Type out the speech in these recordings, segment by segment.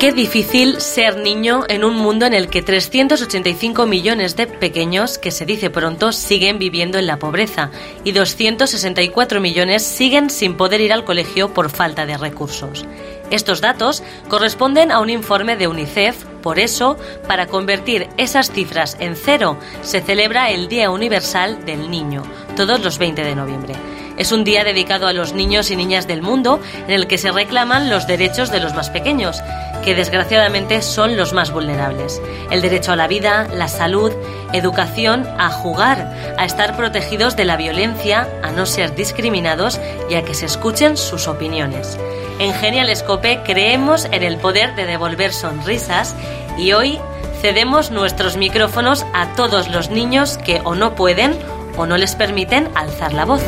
Qué difícil ser niño en un mundo en el que 385 millones de pequeños, que se dice pronto, siguen viviendo en la pobreza y 264 millones siguen sin poder ir al colegio por falta de recursos. Estos datos corresponden a un informe de UNICEF, por eso, para convertir esas cifras en cero, se celebra el Día Universal del Niño, todos los 20 de noviembre. Es un día dedicado a los niños y niñas del mundo en el que se reclaman los derechos de los más pequeños, que desgraciadamente son los más vulnerables. El derecho a la vida, la salud, educación, a jugar, a estar protegidos de la violencia, a no ser discriminados y a que se escuchen sus opiniones. En Genial Escope creemos en el poder de devolver sonrisas y hoy cedemos nuestros micrófonos a todos los niños que o no pueden o no les permiten alzar la voz.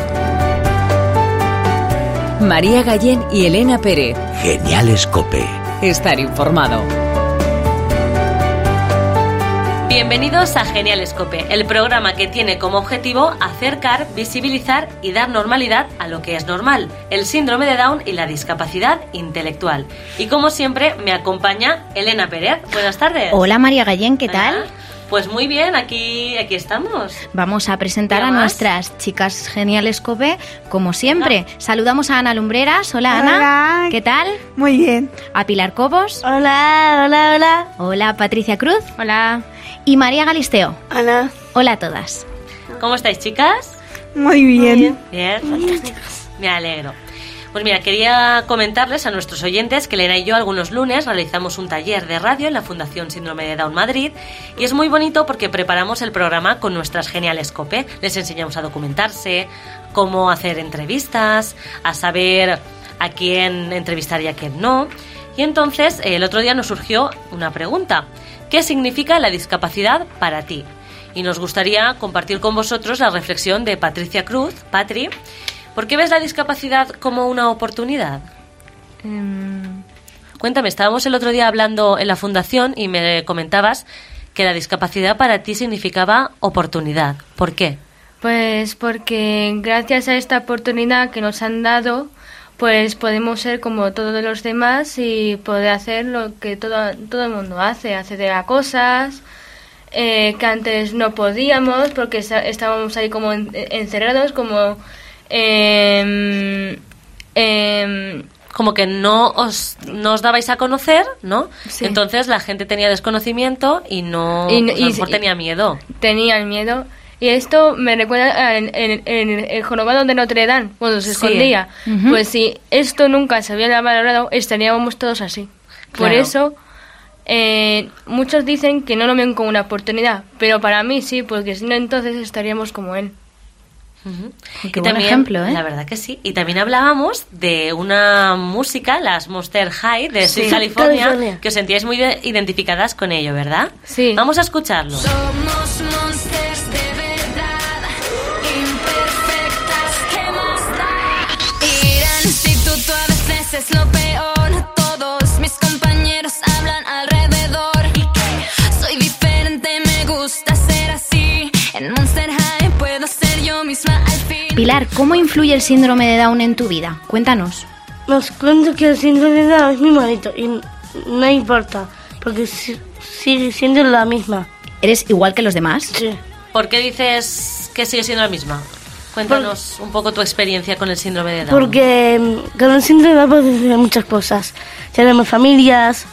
María Gallén y Elena Pérez. Genial Escope. Estar informado. Bienvenidos a Genial Escope, el programa que tiene como objetivo acercar, visibilizar y dar normalidad a lo que es normal, el síndrome de Down y la discapacidad intelectual. Y como siempre, me acompaña Elena Pérez. Buenas tardes. Hola María Gallén, ¿qué tal? Hola. Pues muy bien, aquí, aquí estamos. Vamos a presentar a nuestras chicas geniales COPE, como siempre. Saludamos a Ana Lumbreras. Hola, Ana. Hola. ¿Qué tal? Muy bien. A Pilar Cobos. Hola, hola, hola. Hola, Patricia Cruz. Hola. Y María Galisteo. Hola. Hola a todas. ¿Cómo estáis, chicas? Muy bien. Bien. Me alegro. Pues mira, quería comentarles a nuestros oyentes que Elena y yo algunos lunes realizamos un taller de radio en la Fundación Síndrome de Down Madrid y es muy bonito porque preparamos el programa con nuestras geniales COPE. Les enseñamos a documentarse, cómo hacer entrevistas, a saber a quién entrevistar y a quién no. Y entonces el otro día nos surgió una pregunta. ¿Qué significa la discapacidad para ti? Y nos gustaría compartir con vosotros la reflexión de Patricia Cruz, Patri. ¿Por qué ves la discapacidad como una oportunidad? Cuéntame, estábamos el otro día hablando en la fundación y me comentabas que la discapacidad para ti significaba oportunidad. ¿Por qué? Pues porque gracias a esta oportunidad que nos han dado, pues podemos ser como todos los demás y poder hacer lo que todo, todo el mundo hace, acceder a cosas eh, que antes no podíamos porque estábamos ahí como en- encerrados, como... em, em, Como que no os, no os dabais a conocer, ¿no? Sí. Entonces la gente tenía desconocimiento y no, Y- pues, a lo mejor y- tenía miedo. tenían miedo. Y esto me recuerda en, en- en el jorobado de Notre Dame, cuando se Sí. escondía. Pues si esto nunca se hubiera valorado, estaríamos todos así. Por Claro. eso, eh, muchos dicen que no lo ven como una oportunidad, pero para mí sí, porque si no, entonces estaríamos como él. Ujú. Qué buen ejemplo, ¿eh? La verdad que sí. Y también hablábamos de una música, las Monster High de Sí. California, California. que os sentíais muy de- identificadas con ello, ¿verdad? Sí. Vamos a escucharlo. Somos monsters de verdad, imperfectas, ¿qué más da? Irán, si tú, tú a veces es lo peor, Pilar, ¿cómo influye el síndrome de Down en tu vida? Cuéntanos. Nos cuento que el síndrome de Down es muy bonito y no importa, porque si- sigue siendo la misma. ¿Eres igual que los demás? Sí. ¿Por qué dices que sigue siendo la misma? Cuéntanos un poco tu experiencia con el síndrome de Down. Porque mm, con el síndrome de Down podemos hacer muchas cosas. Tenemos familias,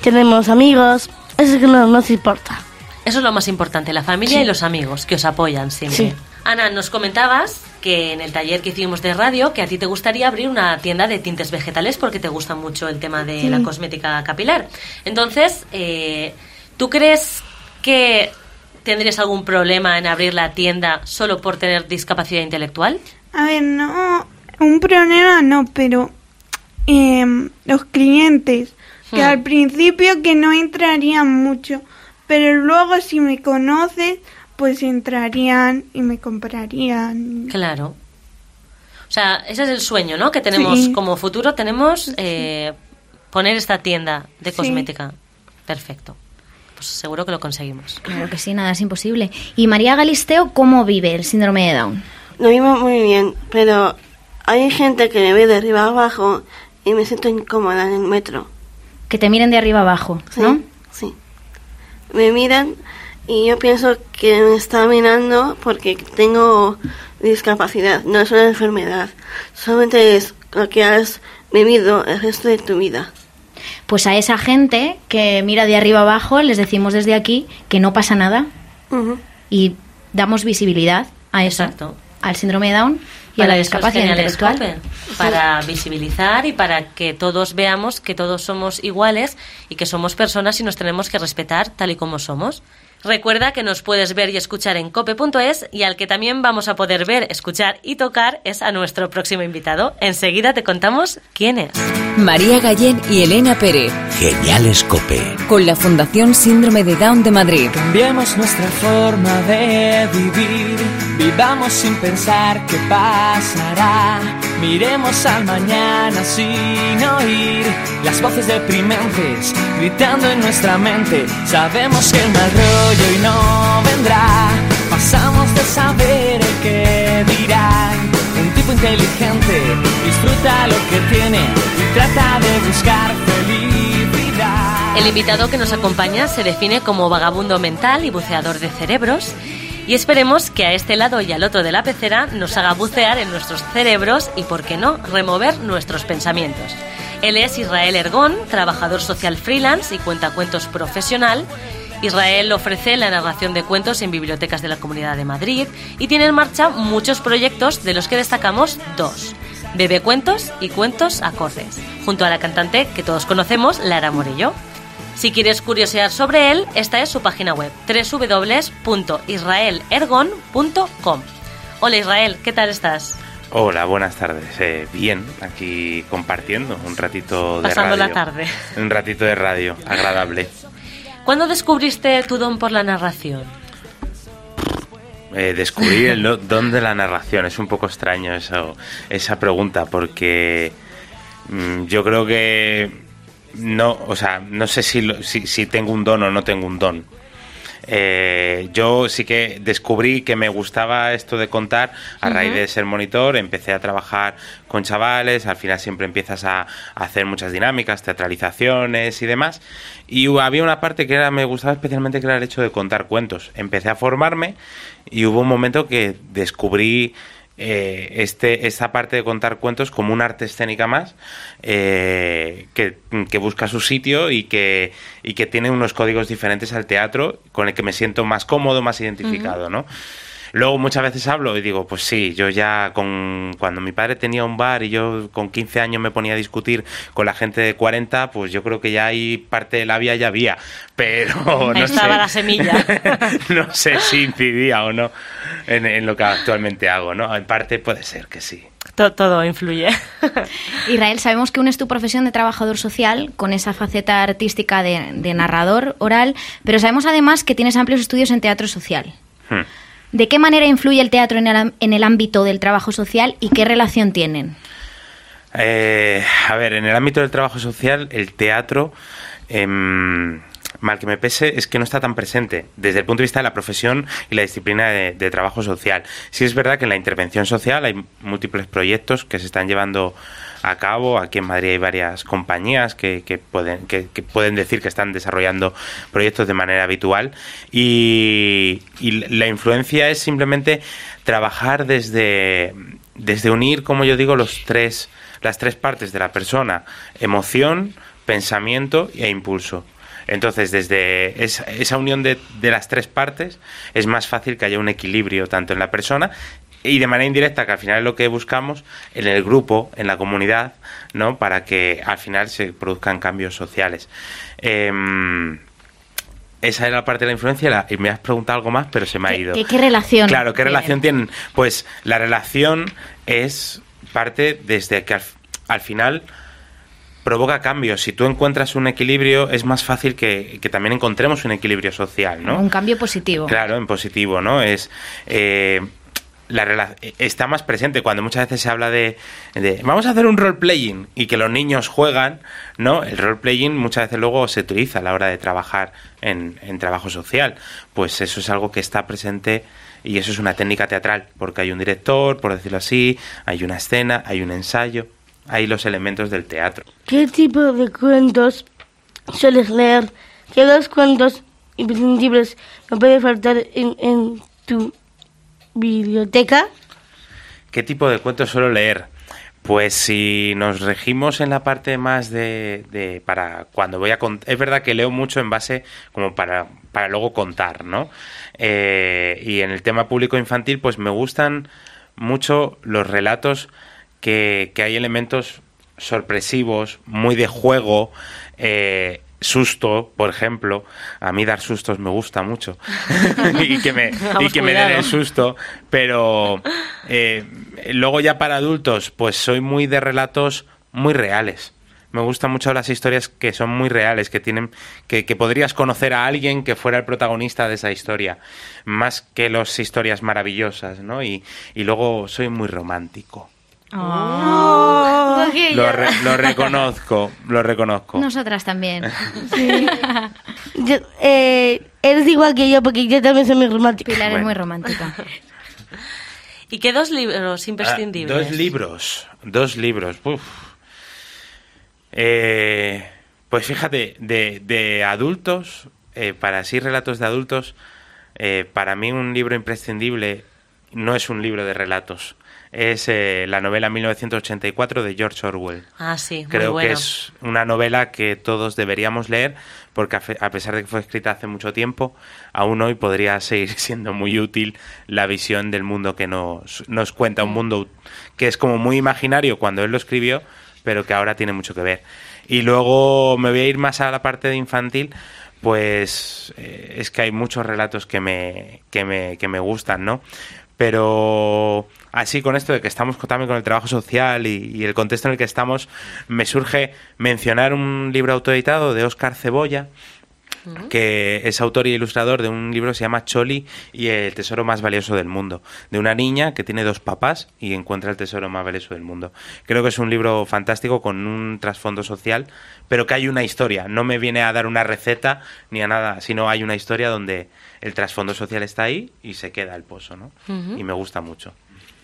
tenemos amigos, eso es que no nos importa. Eso es lo más importante, la familia y los amigos que os apoyan siempre. Sí. Ana, nos comentabas que en el taller que hicimos de radio, que a ti te gustaría abrir una tienda de tintes vegetales porque te gusta mucho el tema de la cosmética capilar. Entonces, eh, ¿tú crees que tendrías algún problema en abrir la tienda solo por tener discapacidad intelectual? A ver, no, un problema no, pero em, los clientes, que Hmm. al principio que no entrarían mucho, pero luego si me conoces, pues entrarían y me comprarían. Claro. O sea, ese es el sueño, ¿no? Que tenemos Sí. como futuro, tenemos eh, poner esta tienda de Sí. cosmética. Perfecto. Pues seguro que lo conseguimos. Claro que sí, nada es imposible. ¿Y María Galisteo cómo vive el síndrome de Down? Lo vivo muy bien, pero hay gente que me ve de arriba abajo y me siento incómoda en el metro. que te miren de arriba abajo, Sí, ¿no? sí. Me miran y yo pienso que me está mirando porque tengo discapacidad, no es una enfermedad. Solamente es lo que has vivido el resto de tu vida. Pues a esa gente que mira de arriba abajo les decimos desde aquí que no pasa nada y damos visibilidad a eso, Exacto. al síndrome de Down y a la es discapacidad Genial intelectual. Para visibilizar y para que todos veamos que todos somos iguales y que somos personas y nos tenemos que respetar tal y como somos. Recuerda que nos puedes ver y escuchar en cope.es y al que también vamos a poder ver, escuchar y tocar es a nuestro próximo invitado. Enseguida te contamos quién es. María Gallén y Elena Pérez, Geniales Cope. con la Fundación Síndrome de Down de Madrid. Cambiemos nuestra forma de vivir, vivamos sin pensar qué pasará. Miremos al mañana sin oír las voces deprimentes gritando en nuestra mente. Sabemos que el mal rollo y no vendrá. Pasamos de saber el que dirán. Un tipo inteligente disfruta lo que tiene y trata de buscar felicidad. El invitado que nos acompaña se define como vagabundo mental y buceador de cerebros. Y esperemos que a este lado y al otro de la pecera nos haga bucear en nuestros cerebros y, por qué no, remover nuestros pensamientos. Él es Israel Ergón, trabajador social freelance y cuentacuentos profesional. Israel ofrece la narración de cuentos en bibliotecas de la Comunidad de Madrid y tiene en marcha muchos proyectos de los que destacamos dos. Bebe Cuentos y Cuentos Acordes, junto a la cantante que todos conocemos, Lara Morello. Si quieres curiosear sobre él, esta es su página web, www.israelergon.com. Hola Israel, ¿qué tal estás? Hola, buenas tardes. Eh, bien, aquí compartiendo un ratito de Pasando radio. la tarde. Un ratito de radio, agradable. ¿Cuándo descubriste tu don por la narración? Eh, descubrir el don de la narración. Es un poco extraño eso, esa pregunta, porque mm, yo creo que no, o sea, no sé si, lo- si, si tengo un don o no tengo un don. Eh, yo sí que descubrí que me gustaba esto de contar a raíz de ser monitor, empecé a trabajar con chavales, al final siempre empiezas a, a hacer muchas dinámicas, teatralizaciones y demás, y había una parte que era, me gustaba especialmente que era el hecho de contar cuentos. Empecé a formarme y hubo un momento que descubrí eh, este, esta parte de contar cuentos como un arte escénica más eh, que, que busca su sitio y que, y que tiene unos códigos diferentes al teatro con el que me siento más cómodo, más identificado, ¿no? Luego muchas veces hablo y digo, pues sí, yo ya con cuando mi padre tenía un bar y yo con 15 años me ponía a discutir con la gente de 40, pues yo creo que ya hay parte de la vía ya había, pero no estaba sé. la semilla. no sé si incidía o no en, en lo que actualmente hago, ¿no? En parte puede ser que sí. To- todo influye. Israel, sabemos que unes tu profesión de trabajador social con esa faceta artística de, de narrador oral, pero sabemos además que tienes amplios estudios en teatro social. Hmm. ¿De qué manera influye el teatro en el, ámbito del trabajo social y qué relación tienen? Eh, a ver, en el ámbito del trabajo social, el teatro, em, mal que me pese, es que no está tan presente desde el punto de vista de la profesión y la disciplina de, trabajo social. Sí es verdad que en la intervención social hay múltiples proyectos que se están llevando a cabo. Aquí en Madrid hay varias compañías que, pueden, decir que están desarrollando proyectos de manera habitual y, y la influencia es simplemente trabajar desde, desde unir, como yo digo, los tres, las tres partes de la persona, emoción, pensamiento e impulso. Entonces, desde esa, esa unión de, de las tres partes es más fácil que haya un equilibrio tanto en la persona y de manera indirecta, que al final es lo que buscamos en el grupo, en la comunidad, ¿no? Para que al final se produzcan cambios sociales. Em, esa era la parte de la influencia la- y me has preguntado algo más, pero se me ha ido. ¿Qué, qué relación? Claro, ¿qué relación tienen? Pues la relación es parte desde que al, al final provoca cambios. Si tú encuentras un equilibrio, es más fácil que, que también encontremos un equilibrio social, ¿no? Un cambio positivo. Claro, en positivo, ¿no? Es eh, la está más presente cuando muchas veces se habla de, de, vamos a hacer un role playing y que los niños juegan, ¿no? El role playing muchas veces luego se utiliza a la hora de trabajar en, en trabajo social. Pues eso es algo que está presente y eso es una técnica teatral, porque hay un director, por decirlo así, hay una escena, hay un ensayo, hay los elementos del teatro. ¿Qué tipo de cuentos sueles leer? ¿Qué dos cuentos imprescindibles no puede faltar en, en tu biblioteca? ¿Qué tipo de cuentos suelo leer? Pues si nos regimos en la parte más de, de para cuando voy a contar, es verdad que leo mucho en base como para, para luego contar, ¿no? Eh, y en el tema público infantil, pues me gustan mucho los relatos que, que hay elementos sorpresivos, muy de juego, eh, susto, por ejemplo. A mí dar sustos me gusta mucho. y que me, y que me den el susto. Pero eh, luego ya para adultos, pues soy muy de relatos muy reales. Me gustan mucho las historias que son muy reales, que tienen, que, que podrías conocer a alguien que fuera el protagonista de esa historia, más que las historias maravillosas, ¿no? Y, y luego soy muy romántico. Porque Lo, ya- re- lo reconozco, lo reconozco. Nosotras también. Yo- eh, eres igual que yo porque yo también soy muy romántica. Pilar es muy romántica. ¿Y qué dos libros Ah, imprescindibles? dos libros, dos libros. uf. Eh, pues fíjate, de, de adultos, eh, para así relatos de adultos, eh, para mí un libro imprescindible no es un libro de relatos. Es eh, la novela 1984 de George Orwell. Ah, sí, muy Creo bueno. que es una novela que todos deberíamos leer porque a fe- a pesar de que fue escrita hace mucho tiempo, aún hoy podría seguir siendo muy útil la visión del mundo que nos, nos cuenta, un mundo que es como muy imaginario cuando él lo escribió, pero que ahora tiene mucho que ver. Y luego me voy a ir más a la parte de infantil, pues eh, es que hay muchos relatos que me, que me, que me gustan, ¿no? Pero así con esto de que estamos también con el trabajo social y, el contexto en el que estamos, me surge mencionar un libro autoeditado de Óscar Cebolla, que es autor y ilustrador de un libro que se llama Choli y el tesoro más valioso del mundo, de una niña que tiene dos papás y encuentra el tesoro más valioso del mundo. Creo que es un libro fantástico con un trasfondo social, pero que hay una historia, no me viene a dar una receta ni a nada, sino hay una historia donde el trasfondo social está ahí y se queda el pozo, ¿no? Y me gusta mucho.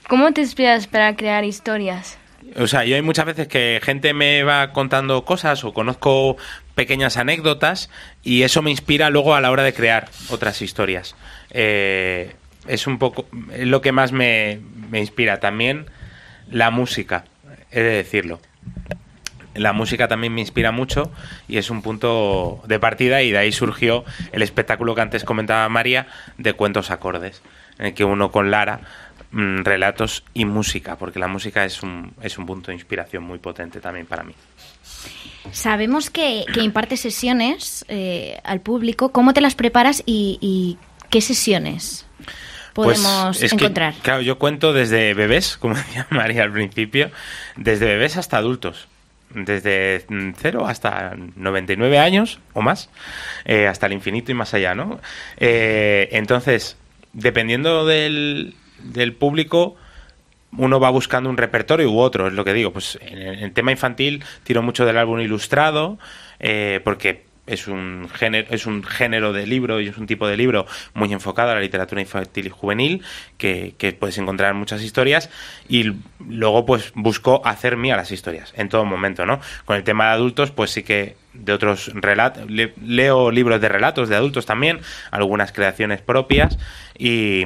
¿Cómo te inspiras para crear historias? O sea, yo hay muchas veces que gente me va contando cosas o conozco pequeñas anécdotas y eso me inspira luego a la hora de crear otras historias. Eh, es un poco es lo que más me, me inspira. También la música, he de decirlo. La música también me inspira mucho y es un punto de partida y de ahí surgió el espectáculo que antes comentaba María de cuentos acordes, en el que uno con Lara mm, relatos y música, porque la música es un, es un punto de inspiración muy potente también para mí. Sabemos que, que impartes sesiones eh, al público. ¿Cómo te las preparas y, y qué sesiones podemos Pues es que, encontrar? claro, yo cuento desde bebés, como decía María al principio, desde bebés hasta adultos. Desde mm, cero hasta 99 años o más, eh, hasta el infinito y más allá, ¿no? Eh, entonces, dependiendo del, del público, uno va buscando un repertorio u otro, es lo que digo. Pues en el, tema infantil tiro mucho del álbum ilustrado, eh, porque es un género, es un género de libro y es un tipo de libro muy enfocado a la literatura infantil y juvenil, que, puedes encontrar muchas historias, y luego pues busco hacer mía las historias, en todo momento, ¿no? Con el tema de adultos, pues sí que de otros relatos, leo libros de relatos de adultos también, algunas creaciones propias, y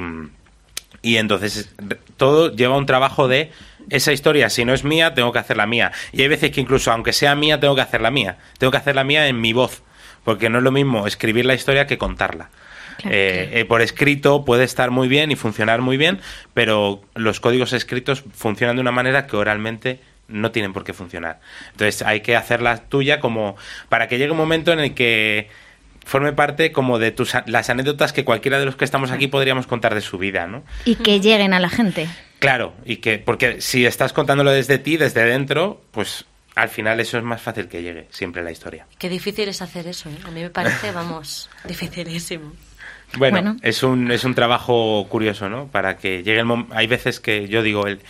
y entonces todo lleva un trabajo de esa historia, si no es mía, tengo que hacerla mía. Y hay veces que incluso aunque sea mía, tengo que hacerla mía. Tengo que hacerla mía en mi voz, porque no es lo mismo escribir la historia que contarla. Eh, eh, por escrito puede estar muy bien y funcionar muy bien, pero los códigos escritos funcionan de una manera que oralmente no tienen por qué funcionar. Entonces hay que hacerla tuya como para que llegue un momento en el que forme parte como de tus las anécdotas que cualquiera de los que estamos aquí podríamos contar de su vida, ¿no? Y que lleguen a la gente. Claro, y que porque si estás contándolo desde ti, desde dentro, pues al final eso es más fácil que llegue siempre la historia. Qué difícil es hacer eso, ¿eh? A mí me parece, vamos, dificilísimo. Bueno, Bueno. Es, un, es un trabajo curioso, ¿no? Para que llegue el momento... Hay veces que yo digo, el,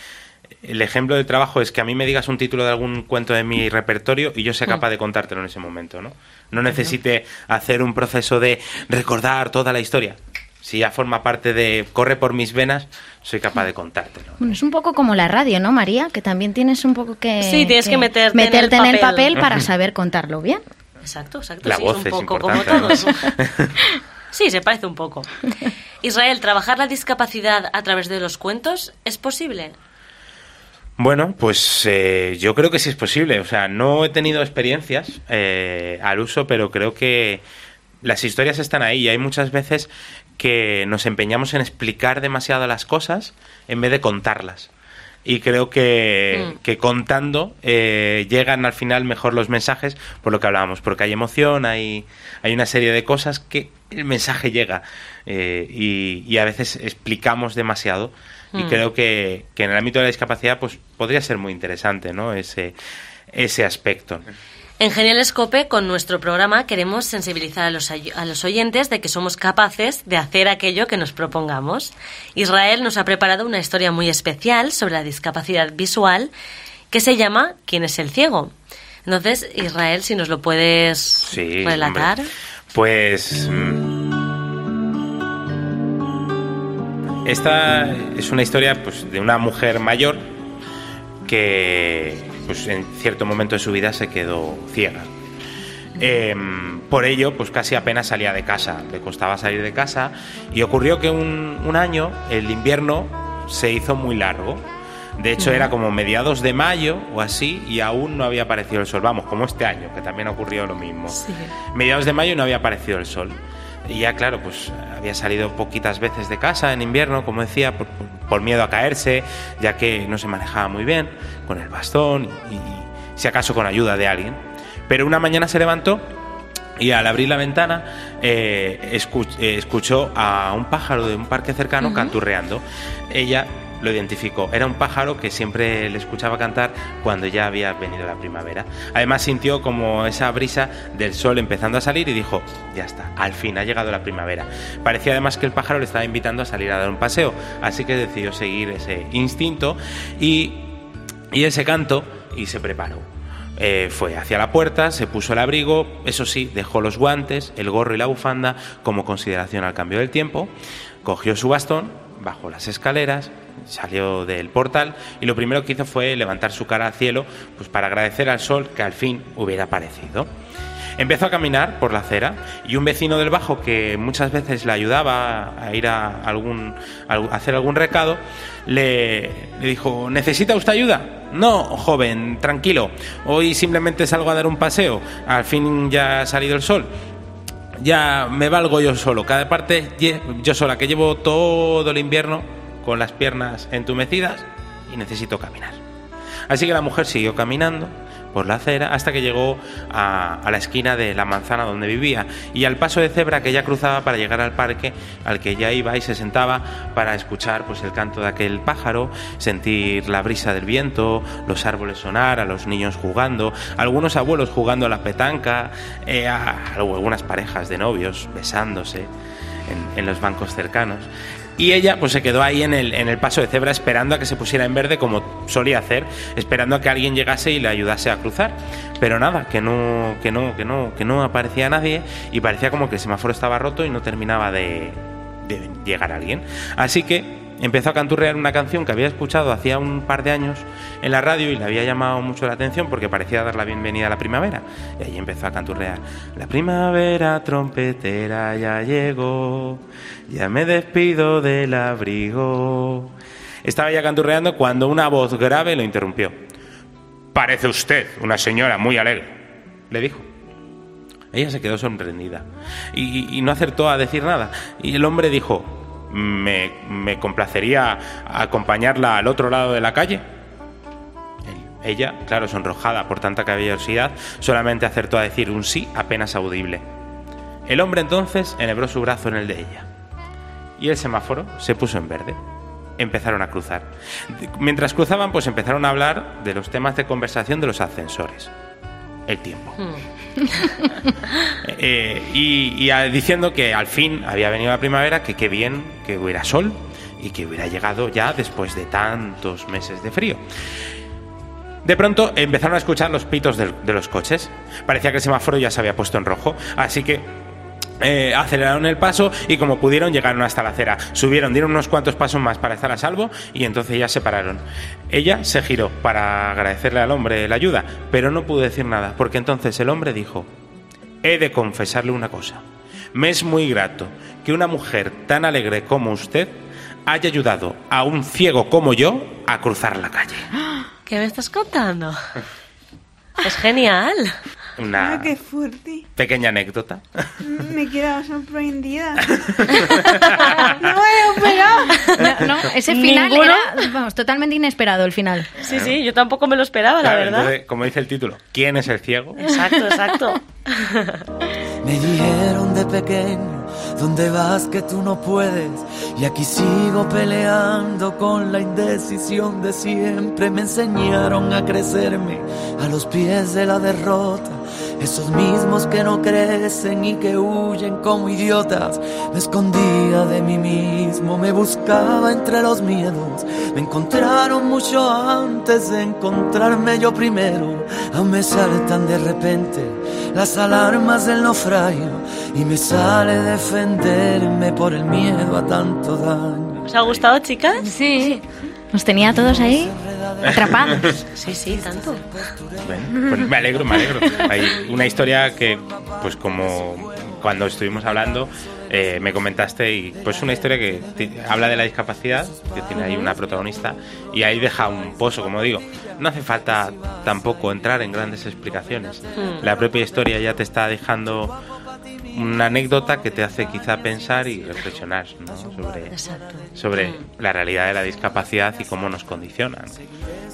el ejemplo de trabajo es que a mí me digas un título de algún cuento de mi repertorio y yo sea capaz de contártelo en ese momento, ¿no? No necesite hacer un proceso de recordar toda la historia. Si ya forma parte de corre por mis venas, soy capaz de contártelo. Bueno, es un poco como la radio, ¿no, María? Que también tienes un poco que... Sí, tienes que meterte en el meterte en el papel. para saber contarlo bien. Exacto, exacto. La sí, voz es un es poco como importante, todos. sí, se parece un poco. Israel, ¿trabajar la discapacidad a través de los cuentos es posible? Bueno, pues eh, yo creo que sí es posible. O sea, no he tenido experiencias eh, al uso, pero creo que las historias están ahí y hay muchas veces que nos empeñamos en explicar demasiado las cosas en vez de contarlas. Y creo que, Mm. que contando eh, llegan al final mejor los mensajes, por lo que hablábamos, porque hay emoción, hay, hay una serie de cosas que el mensaje llega eh, y, y a veces explicamos demasiado. Y Mm. creo que, que en el ámbito de la discapacidad pues podría ser muy interesante ¿no? ese, ese aspecto. En Genial Escope, con nuestro programa, queremos sensibilizar a los, a los oyentes de que somos capaces de hacer aquello que nos propongamos. Israel nos ha preparado una historia muy especial sobre la discapacidad visual que se llama ¿Quién es el ciego? Entonces, Israel, si nos lo puedes Sí, relatar. hombre. Pues. mm, Esta es una historia pues, de una mujer mayor que pues, en cierto momento de su vida se quedó ciega. Em, por ello, pues casi apenas salía de casa, le costaba salir de casa y ocurrió que un, un año el invierno se hizo muy largo. De hecho, era como mediados de mayo o así y aún no había aparecido el sol. Vamos, como este año, que también ocurrió lo mismo. Mediados de mayo no había aparecido el sol. Y ya, claro, pues había salido poquitas veces de casa en invierno, como decía, por, miedo a caerse, ya que no se manejaba muy bien con el bastón y, y si acaso con ayuda de alguien. Pero una mañana se levantó y al abrir la ventana eh, eh, escuchó a un pájaro de un parque cercano canturreando. Ella lo identificó. Era un pájaro que siempre le escuchaba cantar cuando ya había venido la primavera. Además sintió como esa brisa del sol empezando a salir y dijo, ya está, al fin ha llegado la primavera. Parecía además que el pájaro le estaba invitando a salir a dar un paseo, así que decidió seguir ese instinto y, y ese canto y se preparó. Eh, fue hacia la puerta, se puso el abrigo, eso sí, dejó los guantes, el gorro y la bufanda como consideración al cambio del tiempo, cogió su bastón, bajó las escaleras, salió del portal y lo primero que hizo fue levantar su cara al cielo pues para agradecer al sol que al fin hubiera aparecido. Empezó a caminar por la acera y un vecino del bajo que muchas veces le ayudaba a ir a, algún, hacer algún recado, le, le dijo, ¿necesita usted ayuda? No, joven, tranquilo. Hoy simplemente salgo a dar un paseo. Al fin ya ha salido el sol. Ya me valgo yo solo. Cada parte yo sola, que llevo todo el invierno con las piernas entumecidas y necesito caminar. Así que la mujer siguió caminando por la acera hasta que llegó a, la esquina de la manzana donde vivía y al paso de cebra que ella cruzaba para llegar al parque al que ella iba y se sentaba para escuchar pues el canto de aquel pájaro, sentir la brisa del viento, los árboles sonar, a los niños jugando, algunos abuelos jugando a la petanca, eh, a- algunas parejas de novios besándose en los bancos cercanos. Y ella pues se quedó ahí en el, en el paso de cebra esperando a que se pusiera en verde como solía hacer, esperando a que alguien llegase y le ayudase a cruzar. Pero nada, que no, que no, que no, que no aparecía nadie y parecía como que el semáforo estaba roto y no terminaba de, de llegar alguien. Así que empezó a canturrear una canción que había escuchado hacía un par de años en la radio y le había llamado mucho la atención porque parecía dar la bienvenida a la primavera. Y ahí empezó a canturrear. La primavera trompetera ya llegó, ya me despido del abrigo. Estaba ya canturreando cuando una voz grave lo interrumpió. Parece usted una señora muy alegre, le dijo. Ella se quedó sorprendida y, y no acertó a decir nada. Y el hombre dijo, me, me complacería acompañarla al otro lado de la calle. Ella, claro, sonrojada por tanta caballerosidad, solamente acertó a decir un sí apenas audible. El hombre entonces enhebró su brazo en el de ella. Y el semáforo se puso en verde. Empezaron a cruzar. Mientras cruzaban, pues empezaron a hablar de los temas de conversación de los ascensores. El tiempo. Eh, y y a- diciendo que al fin había venido la primavera, que qué bien que hubiera sol y que hubiera llegado ya después de tantos meses de frío. De pronto empezaron a escuchar los pitos del- de, los coches. Parecía que el semáforo ya se había puesto en rojo, así que eh, aceleraron el paso y como pudieron llegaron hasta la acera. Subieron, dieron unos cuantos pasos más para estar a salvo y entonces ya se pararon. Ella se giró para agradecerle al hombre la ayuda, pero no pudo decir nada, porque entonces el hombre dijo, he de confesarle una cosa. Me es muy grato que una mujer tan alegre como usted haya ayudado a un ciego como yo a cruzar la calle. ¿Qué me estás contando? Es genial. Una Ah, qué fuerte. pequeña anécdota. Me he quedado sorprendida. no me lo. No, no, ese final Ninguno. era vamos, totalmente inesperado el final. Sí, sí, yo tampoco me lo esperaba, la Claro, verdad. entonces, como dice el título, ¿quién es el ciego? Exacto, exacto. Me dijeron de pequeño, ¿dónde vas que tú no puedes? Y aquí sigo peleando con la indecisión de siempre. Me enseñaron a crecerme a los pies de la derrota. Esos mismos que no crecen y que huyen como idiotas. Me escondía de mí mismo, me buscaba entre los miedos. Me encontraron mucho antes de encontrarme yo primero. Aún me saltan de repente las alarmas del naufragio y me sale defenderme por el miedo a tanto daño. ¿Os ha gustado, chicas? Sí. Nos tenía a todos ahí atrapados. Sí, sí, tanto. Bueno, pues me alegro, me alegro. Hay una historia que, pues como cuando estuvimos hablando, eh, me comentaste, y pues una historia que habla de la discapacidad, que tiene ahí una protagonista, y ahí deja un pozo, como digo. No hace falta tampoco entrar en grandes explicaciones. Mm. La propia historia ya te está dejando una anécdota que te hace quizá pensar y reflexionar ¿no? sobre, Exacto. sobre la realidad de la discapacidad y cómo nos condicionan.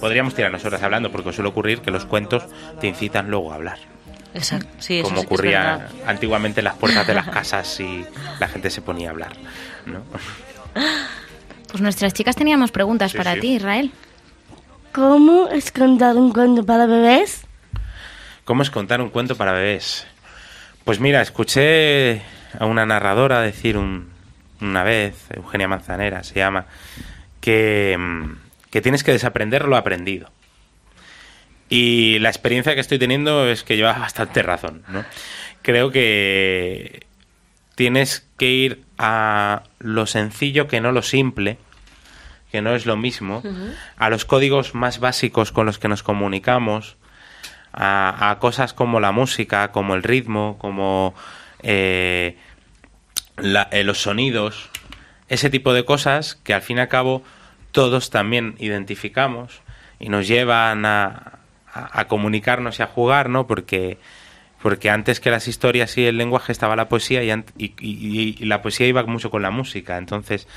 Podríamos tirarnos horas hablando porque suele ocurrir que los cuentos te incitan luego a hablar, Exacto. Sí, como es ocurría antiguamente en las puertas de las casas y la gente se ponía a hablar. ¿no? Pues nuestras chicas teníamos preguntas Sí, para sí. ti, Israel. ¿Cómo es contar un cuento para bebés? ¿Cómo es contar un cuento para bebés? Pues mira, escuché a una narradora decir un- una vez, Eugenia Manzanera se llama, que, mm, que tienes que desaprender lo aprendido. Y la experiencia que estoy teniendo es que lleva bastante razón. ¿no? Creo que tienes que ir a lo sencillo que no lo simple, que no es lo mismo, a los códigos más básicos con los que nos comunicamos, a, a cosas como la música, como el ritmo, como eh, la- eh, los sonidos, ese tipo de cosas que al fin y al cabo todos también identificamos y nos llevan a, a- a comunicarnos y a jugar, ¿no? Porque, porque antes que las historias y el lenguaje estaba la poesía y, ant- y- y- y la poesía iba mucho con la música. Entonces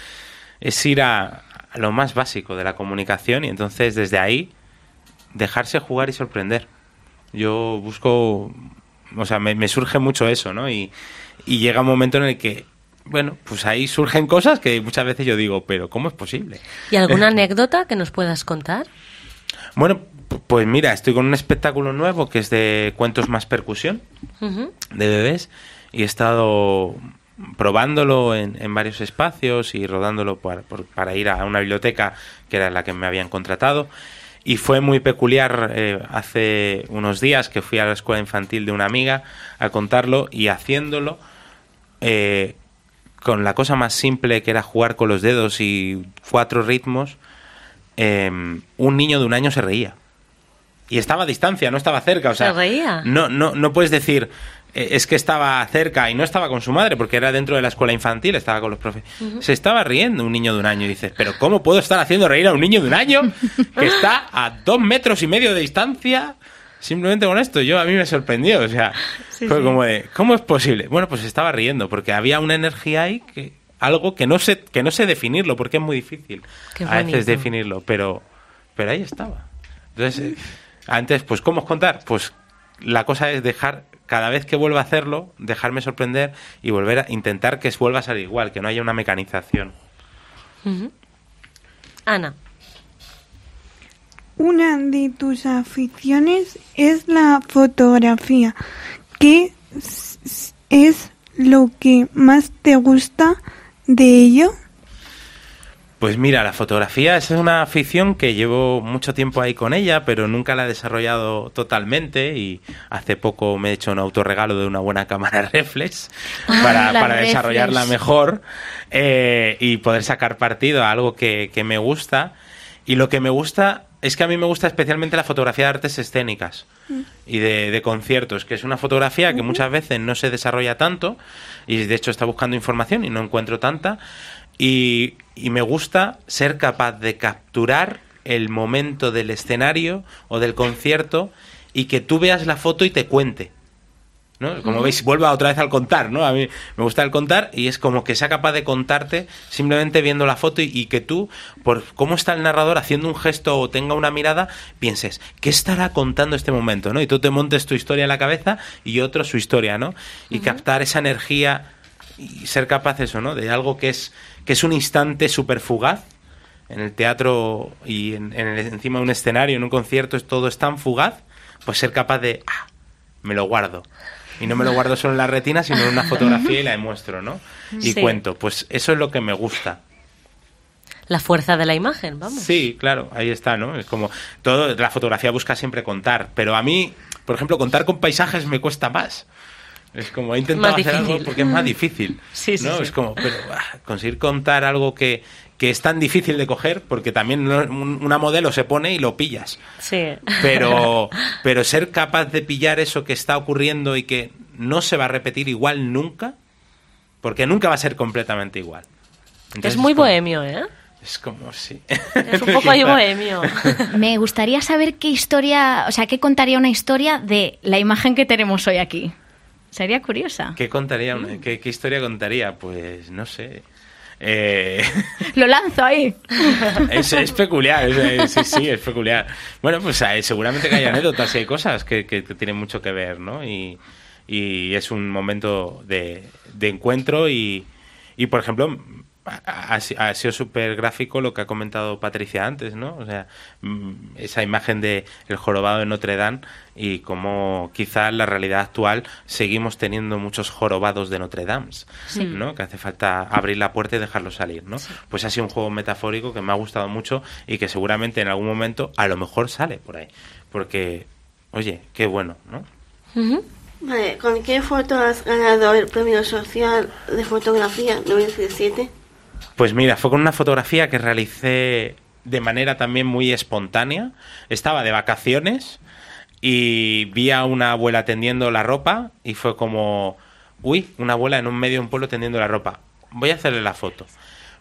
es ir a, a lo más básico de la comunicación y entonces desde ahí dejarse jugar y sorprender. Yo busco, o sea, me, me surge mucho eso, ¿no? Y, y llega un momento en el que, bueno, pues ahí surgen cosas que muchas veces yo digo, pero ¿cómo es posible? ¿Y alguna anécdota que nos puedas contar? Bueno, pues mira, estoy con un espectáculo nuevo que es de cuentos más percusión, de bebés, y he estado probándolo en, en varios espacios y rodándolo para ir a una biblioteca que era la que me habían contratado. Y fue muy peculiar eh, hace unos días que fui a la escuela infantil de una amiga a contarlo y haciéndolo eh, con la cosa más simple que era jugar con los dedos y cuatro ritmos, eh, un niño de un año se reía. Y estaba a distancia, no estaba cerca. O sea, ¿Se reía? No, no, no puedes decir, eh, es que estaba cerca y no estaba con su madre, porque era dentro de la escuela infantil, estaba con los profes. Se estaba riendo un niño de un año y dices, pero ¿cómo puedo estar haciendo reír a un niño de un año que está a dos metros y medio de distancia? Simplemente con esto, yo a mí me sorprendió, o sea, fue como de, ¿cómo es posible? Bueno, pues estaba riendo, porque había una energía ahí que, algo que no sé, que no sé definirlo, porque es muy difícil a veces definirlo, pero, pero ahí estaba. Entonces, eh, antes, pues, ¿cómo es contar? Pues la cosa es dejar, cada vez que vuelva a hacerlo, dejarme sorprender y volver a intentar que vuelva a salir igual, que no haya una mecanización. Ana, Una de tus aficiones es la fotografía. ¿Qué es lo que más te gusta de ello? Pues mira, la fotografía es una afición que llevo mucho tiempo ahí con ella, pero nunca la he desarrollado totalmente y hace poco me he hecho un autorregalo de una buena cámara reflex Ah, para, para reflex. desarrollarla mejor eh, y poder sacar partido a algo que, que me gusta. Y lo que me gusta es que a mí me gusta especialmente la fotografía de artes escénicas y de, de conciertos, que es una fotografía que muchas veces no se desarrolla tanto y de hecho está buscando información y no encuentro tanta y, y me gusta ser capaz de capturar el momento del escenario o del concierto y que tú veas la foto y te cuente. ¿no? Como veis, vuelvo otra vez al contar, ¿no? A mí me gusta el contar y es como que sea capaz de contarte simplemente viendo la foto y, y que tú, por cómo está el narrador haciendo un gesto o tenga una mirada, pienses, ¿qué estará contando este momento, ¿no? Y tú te montes tu historia en la cabeza y otro su historia, ¿no? Y captar esa energía y ser capaz eso, ¿no? De algo que es, que es un instante súper fugaz. En el teatro y en, en el- encima de un escenario, en un concierto, es- todo es tan fugaz, pues ser capaz de, ah, me lo guardo. Y no me lo guardo solo en la retina, sino en una fotografía y la demuestro, ¿no? Y Sí. cuento. Pues eso es lo que me gusta. La fuerza de la imagen, vamos. Sí, claro, ahí está, ¿no? Es como todo, la fotografía busca siempre contar, pero a mí, por ejemplo, contar con paisajes me cuesta más. Es como he intentado hacer algo porque es más difícil. Sí, sí, ¿no? sí. Es como, pero ah, conseguir contar algo que, que es tan difícil de coger, porque también una modelo se pone y lo pillas. Sí. Pero, pero ser capaz de pillar eso que está ocurriendo y que no se va a repetir igual nunca, porque nunca va a ser completamente igual. Entonces es muy como- bohemio, ¿eh? Es como, sí. Es un poco ahí bohemio. Me gustaría saber qué historia, o sea, qué contaría una historia de la imagen que tenemos hoy aquí. Sería curiosa. ¿Qué contaría? una- qué, qué historia contaría? Pues no sé. Eh, Lo lanzo ahí. es, es peculiar, es- es- sí, sí, es peculiar. Bueno, pues eh, seguramente que hay anécdotas y hay cosas que, que tienen mucho que ver, ¿no? Y, y es un momento de, de encuentro y, y, por ejemplo, ha, ha si- ha sido súper gráfico lo que ha comentado Patricia antes, ¿no? O sea, mm, esa imagen de el jorobado de Notre Dame y cómo quizá en la realidad actual seguimos teniendo muchos jorobados de Notre Dame, ¿no? Que hace falta abrir la puerta y dejarlo salir, ¿no? Pues ha sido un juego metafórico que me ha gustado mucho y que seguramente en algún momento a lo mejor sale por ahí. Porque, oye, qué bueno, ¿no? Vale, ¿con qué foto has ganado el premio social de fotografía 2017? Pues mira, fue con una fotografía que realicé de manera también muy espontánea. Estaba de vacaciones y vi a una abuela tendiendo la ropa y fue como, uy, una abuela en un medio de un pueblo tendiendo la ropa. Voy a hacerle la foto.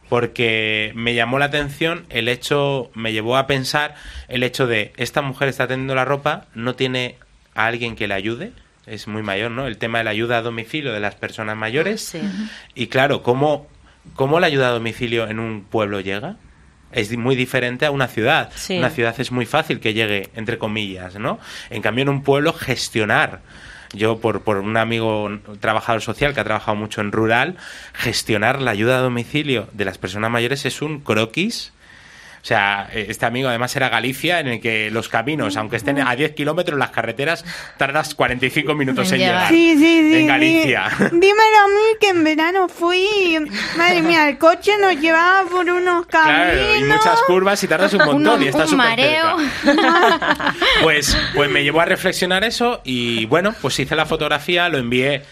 Porque me llamó la atención el hecho, me llevó a pensar el hecho de esta mujer está tendiendo la ropa, no tiene a alguien que le ayude, es muy mayor, ¿no? El tema de la ayuda a domicilio de las personas mayores. Sí. Y claro, ¿cómo, ¿cómo la ayuda a domicilio en un pueblo llega? Es muy diferente a una ciudad. Sí. Una ciudad es muy fácil que llegue, entre comillas, ¿no? En cambio, en un pueblo, gestionar. Yo, por, por un amigo trabajador social que ha trabajado mucho en rural, gestionar la ayuda a domicilio de las personas mayores es un croquis. O sea, eh, este amigo además era Galicia, en el que los caminos, aunque estén a 10 kilómetros, las carreteras tardas 45 minutos En llegar. Sí, sí, sí. En. Galicia. Dímelo a mí que en verano fui y, madre mía, el coche nos llevaba por unos caminos. Claro, y muchas curvas y tardas un montón Un- y estás un súper mareo. cerca. Pues, pues me llevó a reflexionar eso y bueno, pues hice la fotografía, lo envié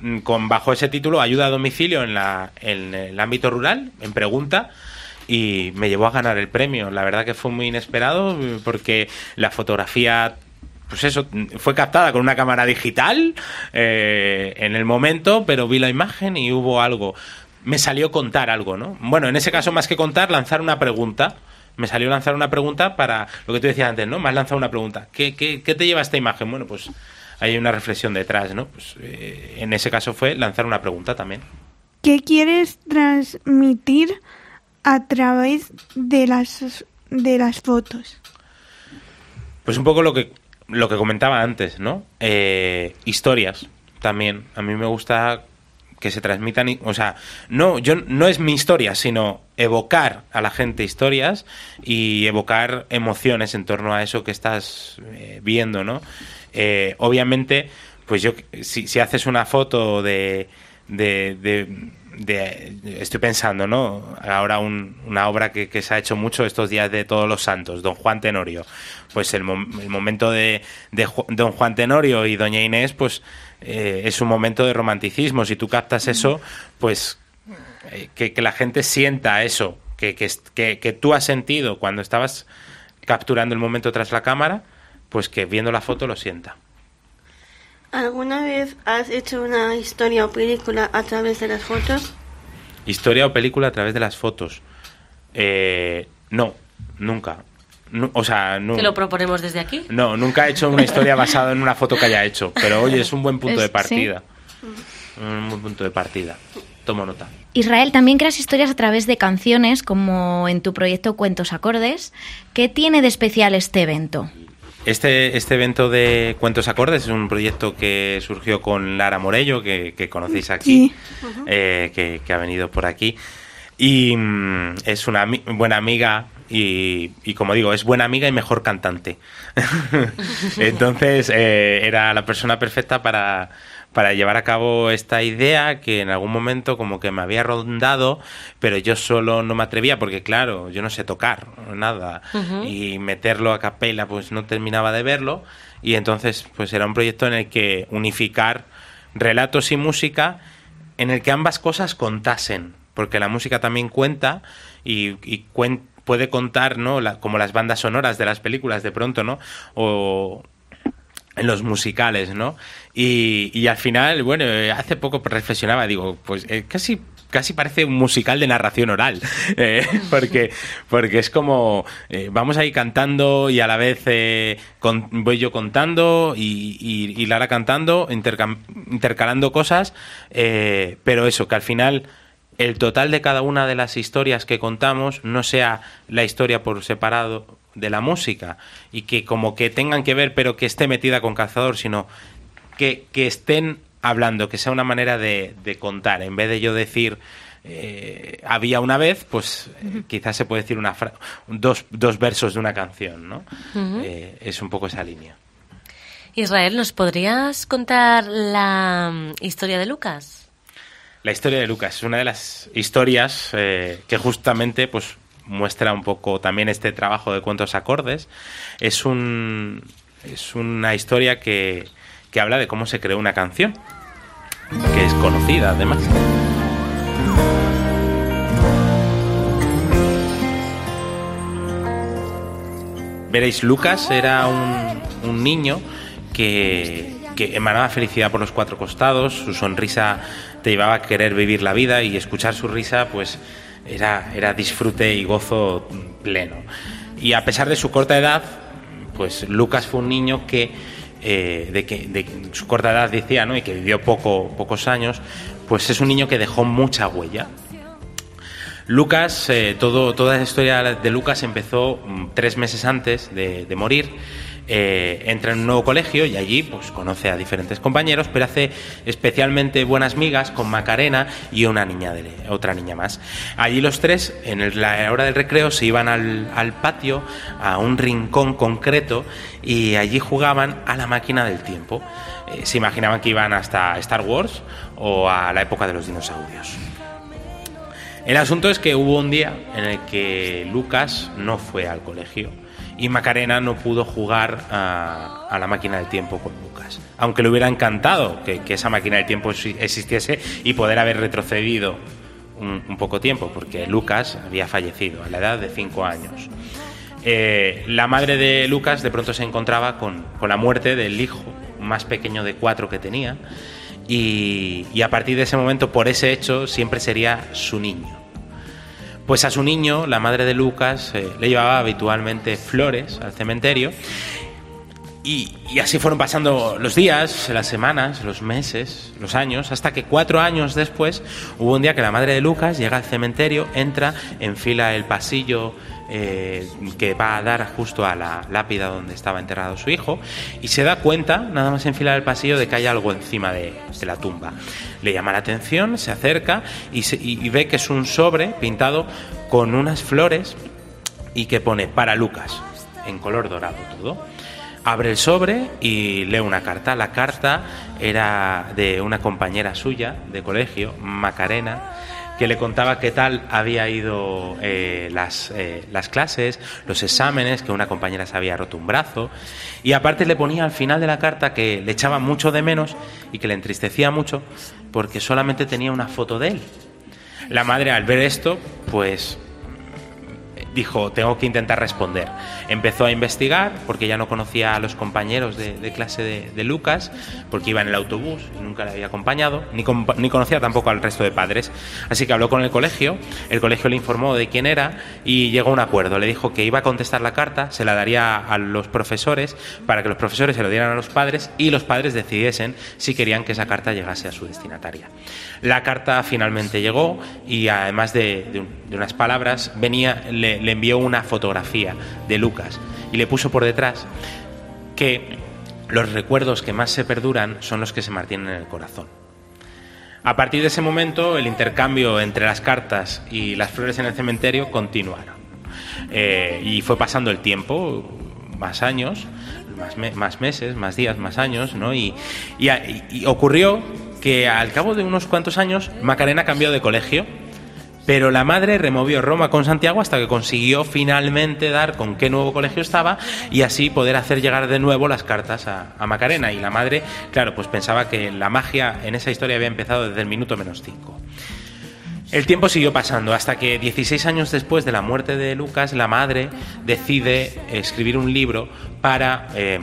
mm, con bajo ese título Ayuda a domicilio en, la, en el ámbito rural, en pregunta. Y me llevó a ganar el premio. La verdad que fue muy inesperado porque la fotografía pues eso, fue captada con una cámara digital eh, en el momento, pero vi la imagen y hubo algo. Me salió contar algo, ¿no? Bueno, en ese caso, más que contar, lanzar una pregunta. Me salió lanzar una pregunta para lo que tú decías antes, ¿no? Me has lanzado una pregunta. ¿Qué, qué, qué te lleva esta imagen? Bueno, pues hay una reflexión detrás, ¿no? Pues eh, en ese caso fue lanzar una pregunta también. ¿Qué quieres transmitir a través de las, de las fotos? Pues un poco lo que, lo que comentaba antes, ¿no? Eh, historias también. A mí me gusta que se transmitan, o sea, no, yo, no es mi historia, sino evocar a la gente historias y evocar emociones en torno a eso que estás eh, viendo, ¿no? Eh, obviamente, pues yo, si, si haces una foto de, de- de- estoy pensando, ¿no? Ahora un- una obra que, se ha hecho mucho estos días de Todos los Santos, Don Juan Tenorio. Pues el, el momento de, Don Juan Tenorio y Doña Inés, pues eh, es un momento de romanticismo. Si tú captas eso, pues eh, que, la gente sienta eso, que, que tú has sentido cuando estabas capturando el momento tras la cámara, pues que viendo la foto lo sienta. ¿Alguna vez has hecho una historia o película a través de las fotos? Historia o película a través de las fotos. Eh, no, nunca. Nu- o sea, no, Que lo proponemos desde aquí. no, nunca he hecho una historia basada en una foto que haya hecho. Pero oye, es un buen punto Es- de partida. Un buen punto de partida. Tomo nota. Israel, también creas historias a través de canciones, como en tu proyecto Cuentos Acordes. ¿Qué tiene de especial este evento? Este, este evento de Cuentos Acordes es un proyecto que surgió con Lara Morello, que, que conocéis aquí, Sí. eh, que, que ha venido por aquí. Y mm, es una ami- buena amiga y, y, como digo, es buena amiga y mejor cantante. Entonces eh, era la persona perfecta para, para llevar a cabo esta idea que en algún momento como que me había rondado, pero yo solo no me atrevía porque claro, yo no sé tocar nada y meterlo a capela pues no terminaba de verlo y entonces pues era un proyecto en el que unificar relatos y música en el que ambas cosas contasen, porque la música también cuenta y, y cuen- puede contar, ¿no? La- como las bandas sonoras de las películas de pronto, ¿no? O en los musicales, ¿no? Y, y al final, bueno, eh, hace poco reflexionaba, digo, pues eh, casi casi parece un musical de narración oral, eh, porque, porque es como, eh, vamos ahí cantando y a la vez voy yo contando y, y- y Lara cantando, intercalando cosas, pero eso, que al final el total de cada una de las historias que contamos no sea la historia por separado de la música y que como que tengan que ver pero que esté metida con calzador, sino que, que estén hablando, que sea una manera de, de contar. En vez de yo decir eh, había una vez, pues eh, quizás se puede decir una fra- dos, dos versos de una canción, ¿no? Eh, es un poco esa línea. Israel, ¿nos podrías contar la mm, historia de Lucas? La historia de Lucas es una de las historias eh, que justamente pues muestra un poco también este trabajo de cuentos acordes. Es un es una historia que, que habla de cómo se creó una canción, que es conocida además. Veréis, Lucas era un, un niño que, que emanaba felicidad por los cuatro costados, su sonrisa te llevaba a querer vivir la vida y escuchar su risa pues era, era disfrute y gozo pleno. Y a pesar de su corta edad, pues Lucas fue un niño que, eh, de que de su corta edad decía, ¿no? y que vivió poco, pocos años, pues es un niño que dejó mucha huella. Lucas, eh, toda la historia de Lucas empezó mm, tres meses antes de morir. Eh, entra en un nuevo colegio y allí pues conoce a diferentes compañeros, pero hace especialmente buenas migas con Macarena y una niña de, otra niña más. Allí los tres, en la hora del recreo, se iban al, al patio, a un rincón concreto, y allí jugaban a la máquina del tiempo. Eh, se imaginaban que iban hasta Star Wars o a la época de los dinosaurios. El asunto es que hubo un día en el que Lucas no fue al colegio y Macarena no pudo jugar a, a la máquina del tiempo con Lucas. Aunque le hubiera encantado que, esa máquina del tiempo exi- existiese y poder haber retrocedido un, un poco tiempo, porque Lucas había fallecido a la edad de 5 años. Eh, la madre de Lucas de pronto se encontraba con, la muerte del hijo más pequeño de cuatro que tenía y a partir de ese momento, por ese hecho, siempre sería su niño. Pues a su niño, la madre de Lucas, eh, le llevaba habitualmente flores al cementerio. Y, y así fueron pasando los días, las semanas, los meses, los años, hasta que cuatro años después hubo un día que la madre de Lucas llega al cementerio, entra, enfila el pasillo eh, que va a dar justo a la lápida donde estaba enterrado su hijo y se da cuenta, nada más enfilar el pasillo, de que hay algo encima de, la tumba. Le llama la atención, se acerca y- y ve que es un sobre pintado con unas flores y que pone para Lucas, en color dorado todo. Abre el sobre y lee una carta. La carta era de una compañera suya de colegio, Macarena, que le contaba qué tal había ido eh, las, eh, las clases, los exámenes, que una compañera se había roto un brazo. Y aparte le ponía al final de la carta que le echaba mucho de menos y que le entristecía mucho porque solamente tenía una foto de él. La madre al ver esto, pues dijo, tengo que intentar responder. Empezó a investigar porque ya no conocía a los compañeros de, de clase de, de Lucas, porque iba en el autobús y nunca le había acompañado, ni, ni conocía tampoco al resto de padres. Así que habló con el colegio, el colegio le informó de quién era y llegó a un acuerdo. Le dijo que iba a contestar la carta, se la daría a los profesores para que los profesores se lo dieran a los padres y los padres decidiesen si querían que esa carta llegase a su destinataria. La carta finalmente llegó y además de, de unas palabras venía, le, le envió una fotografía de Lucas y le puso por detrás que los recuerdos que más se perduran son los que se mantienen en el corazón. A partir de ese momento, el intercambio entre las cartas y las flores en el cementerio continuaron. Eh, y fue pasando el tiempo, más años, más, me- más meses, más días, más años, ¿no? Y, y- y ocurrió que al cabo de unos cuantos años, Macarena cambió de colegio, pero la madre removió Roma con Santiago hasta que consiguió finalmente dar con qué nuevo colegio estaba y así poder hacer llegar de nuevo las cartas a, Macarena. Y la madre, claro, pues pensaba que la magia en esa historia había empezado desde el minuto menos cinco. El tiempo siguió pasando hasta que 16 años después de la muerte de Lucas, la madre decide escribir un libro para eh,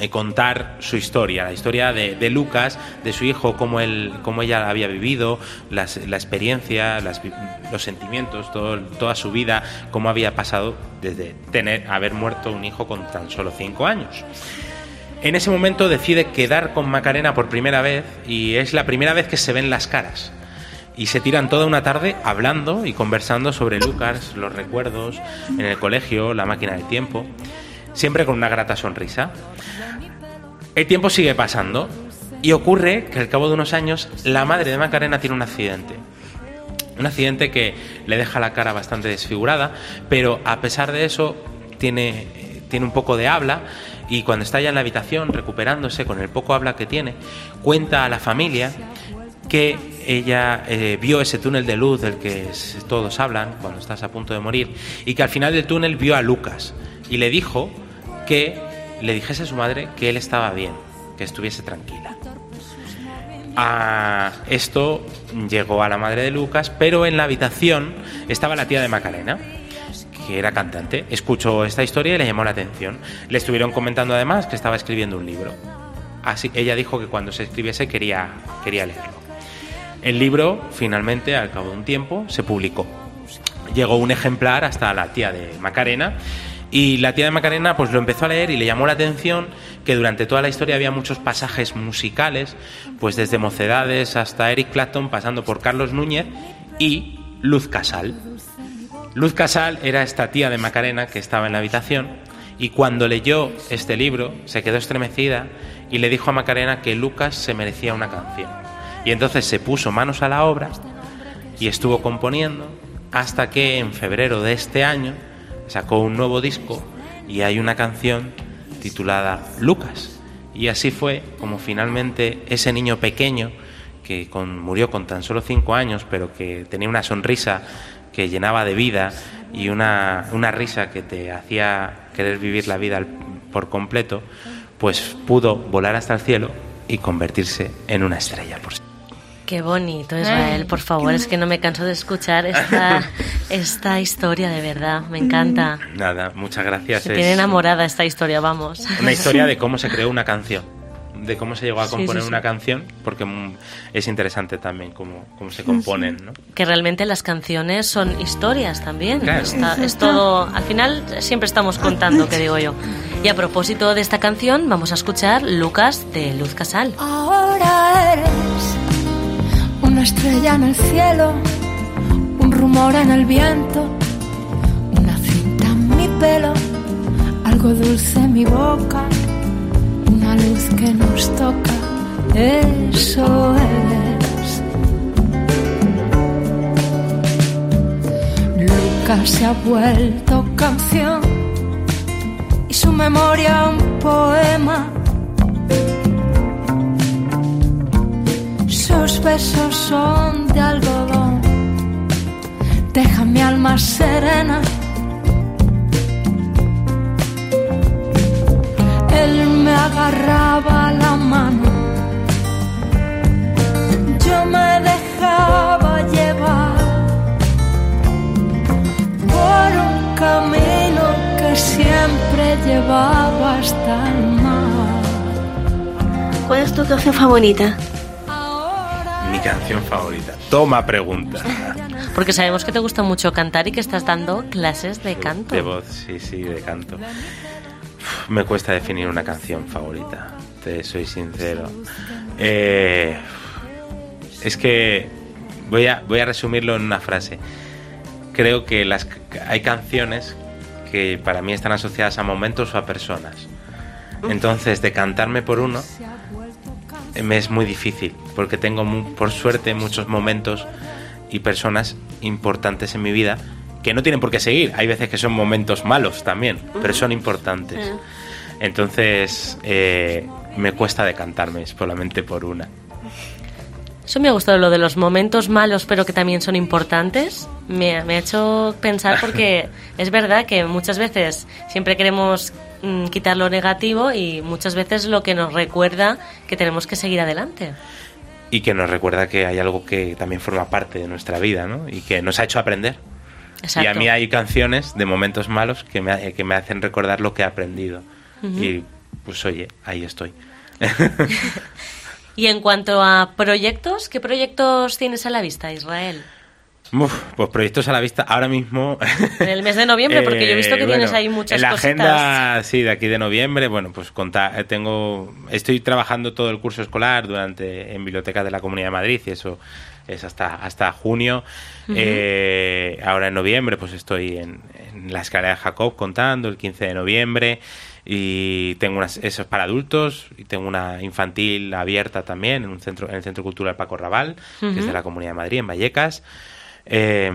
eh, contar su historia, la historia de, de Lucas, de su hijo, cómo, él, cómo ella había vivido, las- la experiencia, los sentimientos, todo- toda su vida, cómo había pasado desde tener, haber muerto un hijo con tan solo 5 años. En ese momento decide quedar con Macarena por primera vez y es la primera vez que se ven las caras. Y se tiran toda una tarde hablando y conversando sobre Lucas, los recuerdos, en el colegio, la máquina del tiempo, siempre con una grata sonrisa. El tiempo sigue pasando y ocurre que al cabo de unos años la madre de Macarena tiene un accidente. Un accidente que le deja la cara bastante desfigurada, pero a pesar de eso tiene, tiene un poco de habla y cuando está ya en la habitación recuperándose con el poco habla que tiene, cuenta a la familia que ella eh, vio ese túnel de luz del que todos hablan cuando estás a punto de morir y que al final del túnel vio a Lucas y le dijo que le dijese a su madre que él estaba bien, que estuviese tranquila. A esto llegó a la madre de Lucas, pero en la habitación estaba la tía de Macarena, que era cantante. Escuchó esta historia y le llamó la atención. Le estuvieron comentando además que estaba escribiendo un libro. Así ella dijo que cuando se escribiese quería, quería leerlo. El libro, finalmente, al cabo de un tiempo, se publicó. Llegó un ejemplar hasta la tía de Macarena y la tía de Macarena pues lo empezó a leer y le llamó la atención que durante toda la historia había muchos pasajes musicales, pues desde Mocedades hasta Eric Clapton, pasando por Carlos Núñez y Luz Casal. Luz Casal era esta tía de Macarena que estaba en la habitación y cuando leyó este libro se quedó estremecida y le dijo a Macarena que Lucas se merecía una canción. Y entonces se puso manos a la obra y estuvo componiendo hasta que en febrero de este año sacó un nuevo disco y hay una canción titulada Lucas. Y así fue como finalmente ese niño pequeño que murió con tan solo cinco años, pero que tenía una sonrisa que llenaba de vida y una, una risa que te hacía querer vivir la vida por completo, pues pudo volar hasta el cielo y convertirse en una estrella por sí. Qué bonito, Israel, por favor, es que no me canso de escuchar esta, esta historia, de verdad, me encanta. Nada, muchas gracias. Se Es tiene enamorada esta historia, vamos. una historia de cómo se creó una canción, de cómo se llegó a Sí, componer sí, sí. una canción, porque mm, es interesante también cómo, cómo se componen, ¿no? Que realmente las canciones son historias también. Claro. Está- es todo, al final siempre estamos contando, que digo yo. Y a propósito de esta canción, vamos a escuchar Lucas de Luz Casal. Ahora eres una estrella en el cielo, un rumor en el viento, una cinta en mi pelo, algo dulce en mi boca, una luz que nos toca. Eso eres. Lucas se ha vuelto canción y su memoria un poema. Sus besos son de algodón, deja mi alma serena. Él me agarraba la mano, yo me dejaba llevar por un siempre llevaba hasta el mar. ¿Cuál es tu canción favorita? Canción favorita. Toma pregunta. Porque sabemos que te gusta mucho cantar y que estás dando clases de canto. De voz, sí, sí, de canto. Uf, Me cuesta definir una canción favorita, te soy sincero. Eh, es que voy a, voy a resumirlo en una frase. Creo que las, hay canciones que para mí están asociadas a momentos o a personas. Entonces, decantarme por uno me es muy difícil, porque tengo, mu- por suerte, muchos momentos y personas importantes en mi vida que no tienen por qué seguir. Hay veces que son momentos malos también, pero son importantes. Entonces, eh, me cuesta decantarme solamente por una. Eso me ha gustado lo de los momentos malos, pero que también son importantes. Me, me ha hecho pensar porque es verdad que muchas veces siempre queremos mm, quitar lo negativo y muchas veces lo que nos recuerda que tenemos que seguir adelante. Y que nos recuerda que hay algo que también forma parte de nuestra vida, ¿no? Y que nos ha hecho aprender. Exacto. Y a mí hay canciones de momentos malos que me, ha- que me hacen recordar lo que he aprendido. Y pues oye, ahí estoy. Y en cuanto a proyectos, ¿qué proyectos tienes a la vista, Israel? Uf, pues proyectos a la vista ahora mismo. En el mes de noviembre, porque yo he visto que Eh, tienes ahí muchas En la cositas. agenda, sí, de aquí de noviembre, bueno, pues conta- eh, tengo, estoy trabajando todo el curso escolar durante en Biblioteca de la Comunidad de Madrid y eso es hasta, hasta junio. Eh, ahora en noviembre, pues estoy en, en la escalera de Jacob contando, el 15 de noviembre. Y tengo unas, eso es para adultos, y tengo una infantil abierta también en un centro, en el Centro Cultural Paco Raval, que es de la Comunidad de Madrid, en Vallecas. Eh,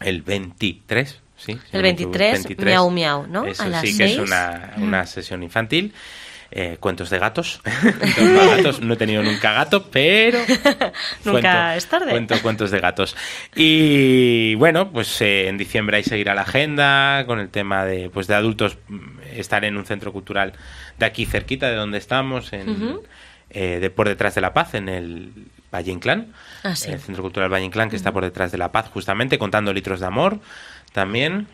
el 23, sí. si El no me equivoco, 23, miau, miau, ¿no? Eso A las sí, que es una, una sesión infantil. Eh, cuentos de gatos. Cuentos de gatos. No he tenido nunca gato, pero. Nunca es tarde. Cuento cuentos de gatos. Y bueno, pues eh, en diciembre hay seguirá la agenda con el tema de, pues, de adultos mm, estar en un centro cultural de aquí cerquita de donde estamos, en. Eh, de por detrás de la paz, en el Valle Inclán. Ah, sí. El Centro Cultural Valle Inclán, que está por detrás de la paz, justamente, contando litros de amor también.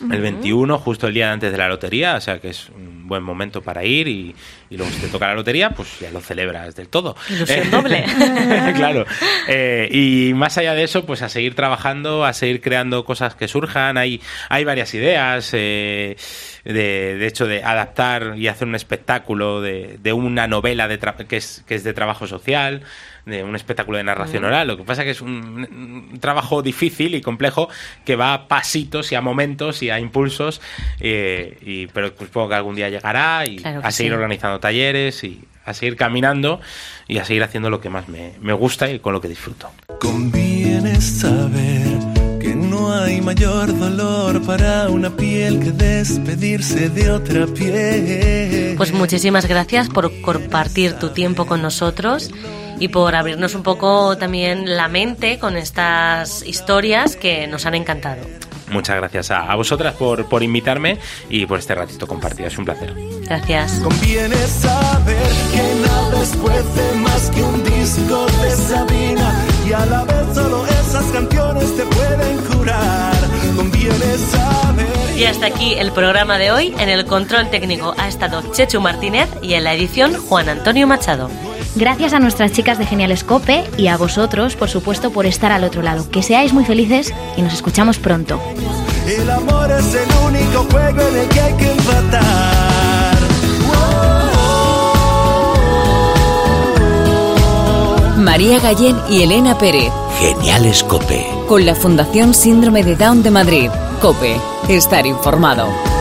El Ujú. 21, justo el día antes de la lotería, o sea que es un buen momento para ir y, y luego si te toca la lotería, pues ya lo celebras del todo. Ilusión doble. claro. Eh, y más allá de eso, pues a seguir trabajando, a seguir creando cosas que surjan. Hay, hay varias ideas, eh, de, de hecho, de adaptar y hacer un espectáculo de, de una novela de tra- que, es, que es de trabajo social, de un espectáculo de narración oral. Lo que pasa que es un, un trabajo difícil y complejo que va a pasitos y a momentos y a impulsos, eh, y, pero pues, supongo que algún día llegará y Claro a seguir sí. organizando talleres y a seguir caminando y a seguir haciendo lo que más me, me gusta y con lo que disfruto. Conviene saber no hay mayor dolor para una piel que despedirse de otra piel. Pues muchísimas gracias por compartir tu tiempo con nosotros y por abrirnos un poco también la mente con estas historias que nos han encantado. Muchas gracias a, a vosotras por, por invitarme y por este ratito compartido. Es un placer. Gracias. Conviene saber que nada es fuerte más que un disco de Sabina y a la vez solo esas canciones te pueden curar. Conviene saber. Y hasta aquí el programa de hoy. En el control técnico ha estado Chechu Martínez y en la edición Juan Antonio Machado. Gracias a nuestras chicas de Genial Escope y a vosotros, por supuesto, por estar al otro lado. Que seáis muy felices y nos escuchamos pronto. El amor es el único juego en el que hay que empatar. María Gallén y Elena Pérez. Genial Escope. Con la Fundación Síndrome de Down de Madrid. COPE. Estar informado.